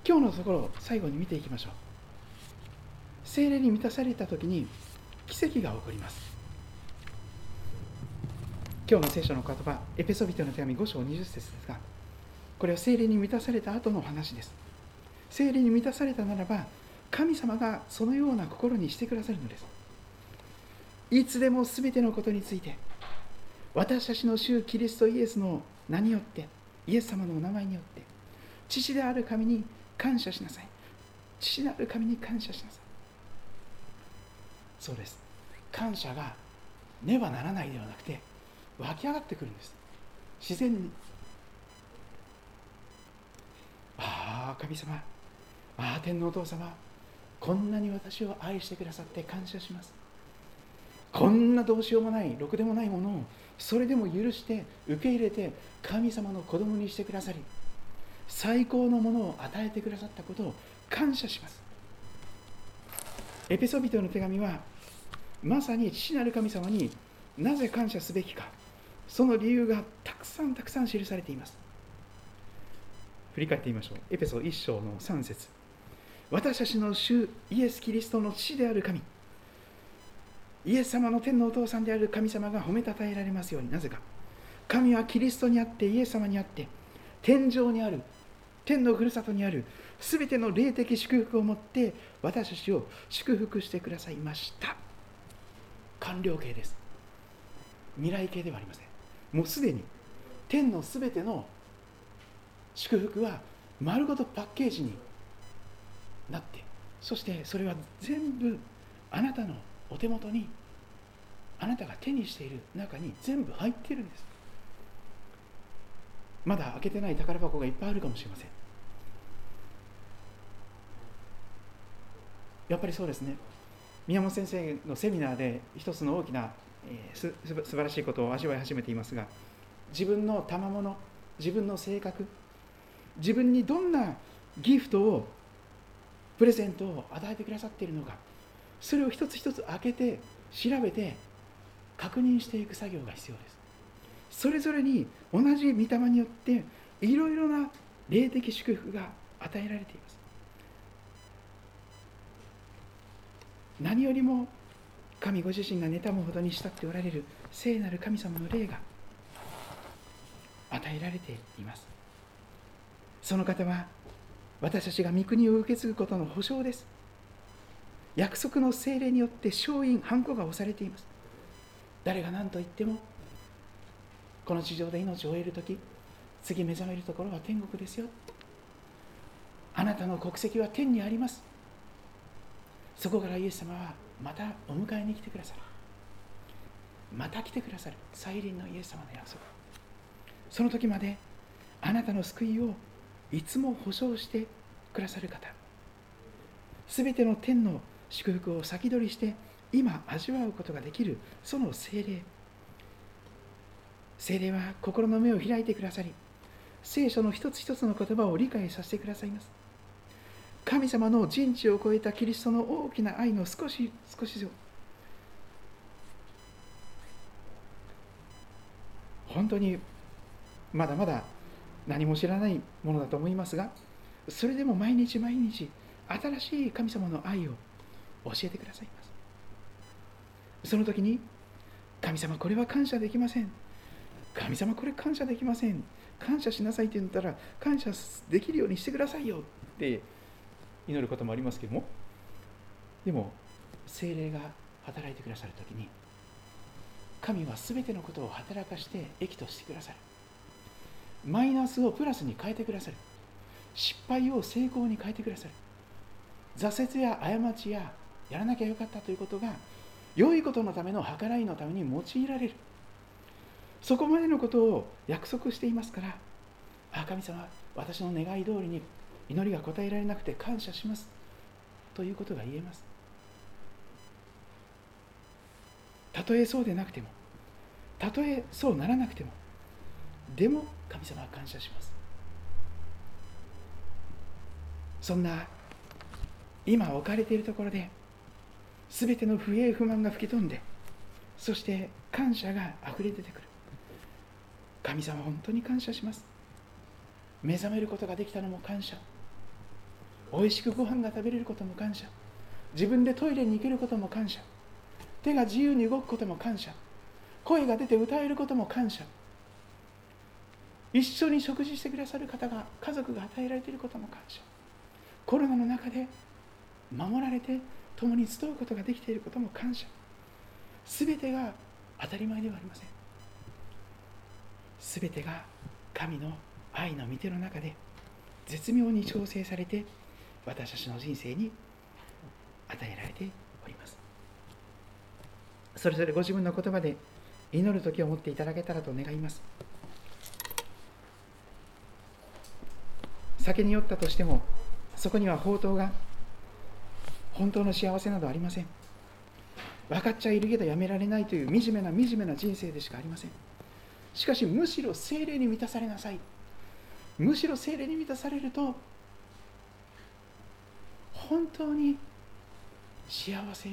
Speaker 4: 今日のところを最後に見ていきましょう。精霊に満たされた時に奇跡が起こります。今日の聖書の言葉エペソビトの手紙5章20節ですがこれは精霊に満たされた後の話です。精霊に満たされたならば神様がそのような心にしてくださるのです。いつでも全てのことについて私たちの主キリストイエスの名によってイエス様のお名前によって父である神に感謝しなさい。父である神に感謝しなさい。そうです。感謝がねばならないではなくて湧き上がってくるんです。自然に。ああ神様。ああ天皇お父様。こんなに私を愛してくださって感謝します。こんなどうしようもないろくでもないものをそれでも許して受け入れて神様の子供にしてくださり最高のものを与えてくださったことを感謝します。エペソビトの手紙はまさに父なる神様になぜ感謝すべきかその理由がたくさんたくさん記されています。振り返ってみましょう。エペソ1章の3節。私たちの主イエス・キリストの父である神。イエス様の天のお父さんである神様が褒めたたえられますように。なぜか。神はキリストにあってイエス様にあって天上にある天のふるさとにあるすべての霊的祝福を持って私たちを祝福してくださいました。完了形です。未来形ではありません。もうすでに天のすべての祝福は丸ごとパッケージになってそしてそれは全部あなたのお手元にあなたが手にしている中に全部入ってるんです。まだ開けてない宝箱がいっぱいあるかもしれません。やっぱりそうですね。宮本先生のセミナーで一つの大きな、えー、す素晴らしいことを味わい始めていますが自分の賜物自分の性格自分にどんなギフトをプレゼントを与えてくださっているのかそれを一つ一つ開けて調べて確認していく作業が必要です。それぞれに同じ御霊によっていろいろな霊的祝福が与えられています。何よりも神ご自身が妬むほどに慕っておられる聖なる神様の霊が与えられています。その方は私たちが御国を受け継ぐことの保証です。約束の精霊によって勝因ハンコが押されています。誰が何と言ってもこの地上で命を終える時次目覚めるところは天国ですよ。あなたの国籍は天にあります。そこからイエス様はまたお迎えに来てくださる。また来てくださる。再臨のイエス様の約束。その時まであなたの救いをいつも保証してくださる方。すべての天の祝福を先取りして今味わうことができるその精霊。精霊は心の目を開いてくださり聖書の一つ一つの言葉を理解させてくださいます。神様の人知を超えたキリストの大きな愛の少し少しを本当にまだまだ何も知らないものだと思いますがそれでも毎日毎日新しい神様の愛を教えてくださいます。その時に神様これは感謝できません。神様これ感謝できません。感謝しなさいって言ったら感謝できるようにしてくださいよって祈ることもありますけども。でも精霊が働いてくださる時に神は全てのことを働かして益としてくださる。マイナスをプラスに変えてくださる。失敗を成功に変えてくださる。挫折や過ちややらなきゃよかったということが良いことのための計らいのために用いられる。そこまでのことを約束していますからあ神様私の願い通りに祈りが答えられなくて感謝しますということが言えます。たとえそうでなくてもたとえそうならなくてもでも神様は感謝します。そんな今置かれているところで全ての不平不満が吹き飛んでそして感謝があふれ出てくる。神様本当に感謝します。目覚めることができたのも感謝。美味しくご飯が食べれることも感謝。自分でトイレに行けることも感謝。手が自由に動くことも感謝。声が出て歌えることも感謝。一緒に食事してくださる方が家族が与えられていることも感謝。コロナの中で守られて共に集うことができていることも感謝。全てが当たり前ではありません。全てが神の愛の御手の中で絶妙に調整されて私たちの人生に与えられております。それぞれご自分の言葉で祈る時を持っていただけたらと願います。酒に酔ったとしてもそこには宝刀が本当の幸せなどありません。分かっちゃいるけどやめられないという惨めな惨めな人生でしかありません。しかしむしろ精霊に満たされなさい。むしろ精霊に満たされると本当に幸せを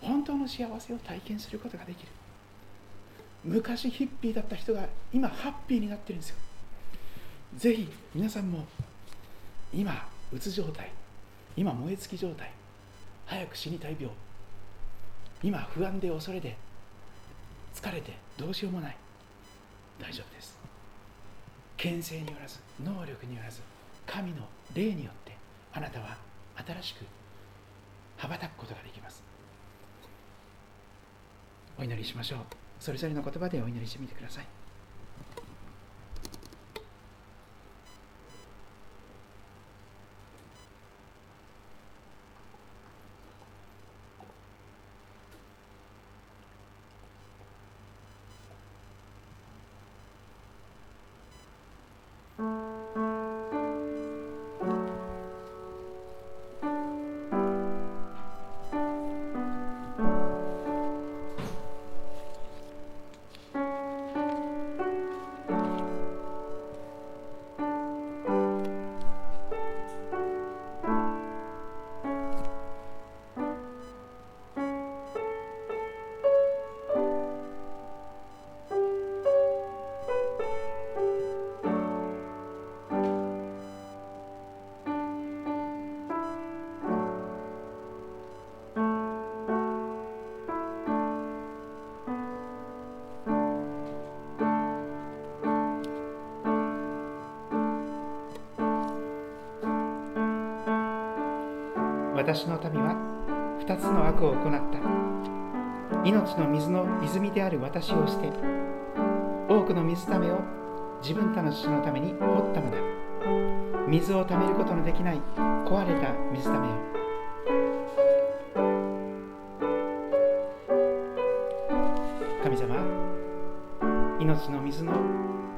Speaker 4: 本当の幸せを体験することができる。昔ヒッピーだった人が今ハッピーになってるんですよ。ぜひ皆さんも今うつ状態今燃え尽き状態。早く死にたい病。今不安で恐れで疲れてどうしようもない。大丈夫です。牽制によらず能力によらず神の霊によってあなたは新しく羽ばたくことができます。お祈りしましょう。それぞれの言葉でお祈りしてみてください。私の民は2つの悪を行った。命の水の泉である私をして多くの水ためを自分たちのために掘ったのだ。水をためることのできない壊れた水ためよ神様命の水の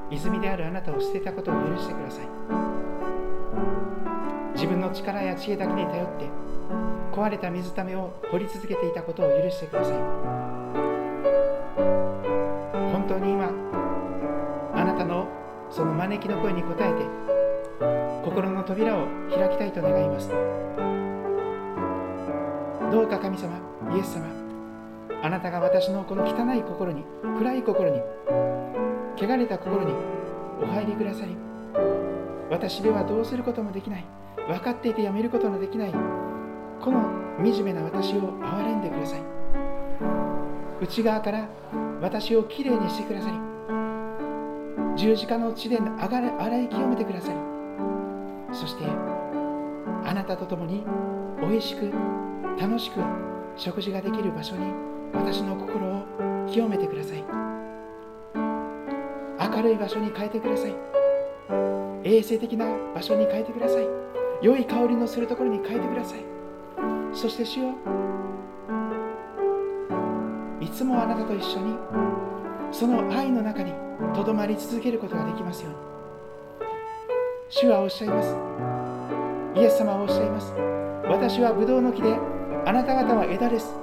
Speaker 4: 泉であるあなたを捨てたことを許してください。力や知恵だけに頼って壊れた水ためを掘り続けていたことを許してください。本当に今あなたのその招きの声に応えて心の扉を開きたいと願います。どうか神様イエス様あなたが私のこの汚い心に暗い心に汚れた心にお入りくださり私ではどうすることもできない。分かっていてやめることのできない。この惨めな私を憐れんでください。内側から私をきれいにしてくださり十字架の地で洗い清めてくださりそしてあなたと共においしく楽しく食事ができる場所に私の心を清めてください。明るい場所に変えてください。衛生的な場所に変えてください。良い香りのするところに変えてください。そして主よいつもあなたと一緒にその愛の中にとどまり続けることができますように。主はおっしゃいます。イエス様はおっしゃいます。私はブドウの木であなた方は枝です。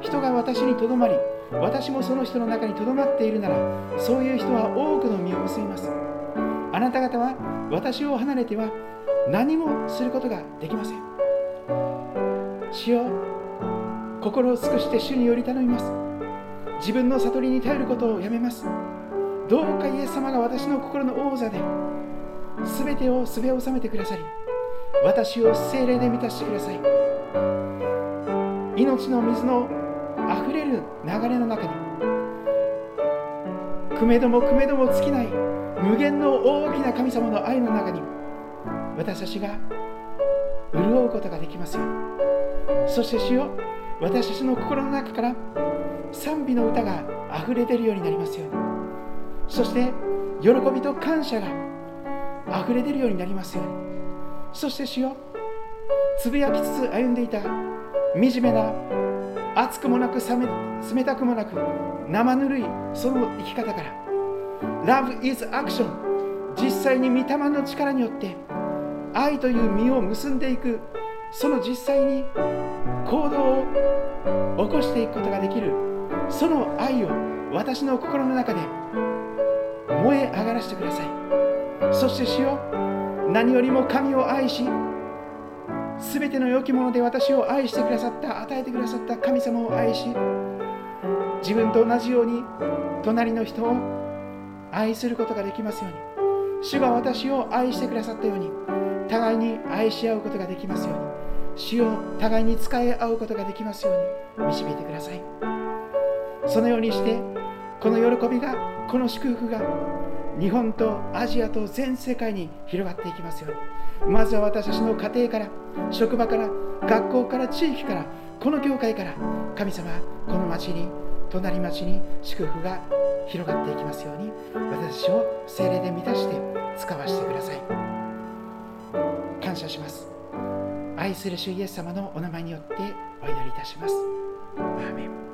Speaker 4: 人が私にとどまり私もその人の中にとどまっているならそういう人は多くの実を結びます。あなた方は私を離れては何もすることができません。主よ心を尽くして主により頼みます。自分の悟りに頼ることをやめます。どうかイエス様が私の心の王座で全てをすべ収めてくださり私を精霊で満たしてください。命の水のあふれる流れの中にくめどもくめども尽きない無限の大きな神様の愛の中に私たちが潤うことができますよそして主よ私たちの心の中から賛美の歌が溢れ出るようになりますように。そして喜びと感謝が溢れ出るようになりますように。そして主よつぶやきつつ歩んでいた惨めな熱くもなく冷たくもなく生ぬるいその生き方から。Love is action 実際に御霊の力によって愛という実を結んでいく。その実際に行動を起こしていくことができる。その愛を私の心の中で燃え上がらせてください。そして主よ何よりも神を愛し全ての良きもので私を愛してくださった与えてくださった神様を愛し自分と同じように隣の人を愛することができますように。主が私を愛してくださったように互いに愛し合うことができますように。主を互いに使い合うことができますように。導いてください。そのようにしてこの喜びがこの祝福が日本とアジアと全世界に広がっていきますように。まずは私たちの家庭から職場から学校から地域からこの教会から神様この町に隣町に祝福が広がっていきますように。私を精霊で満たして使わせてください。感謝します。愛する主イエス様のお名前によってお祈りいたします。アーメン。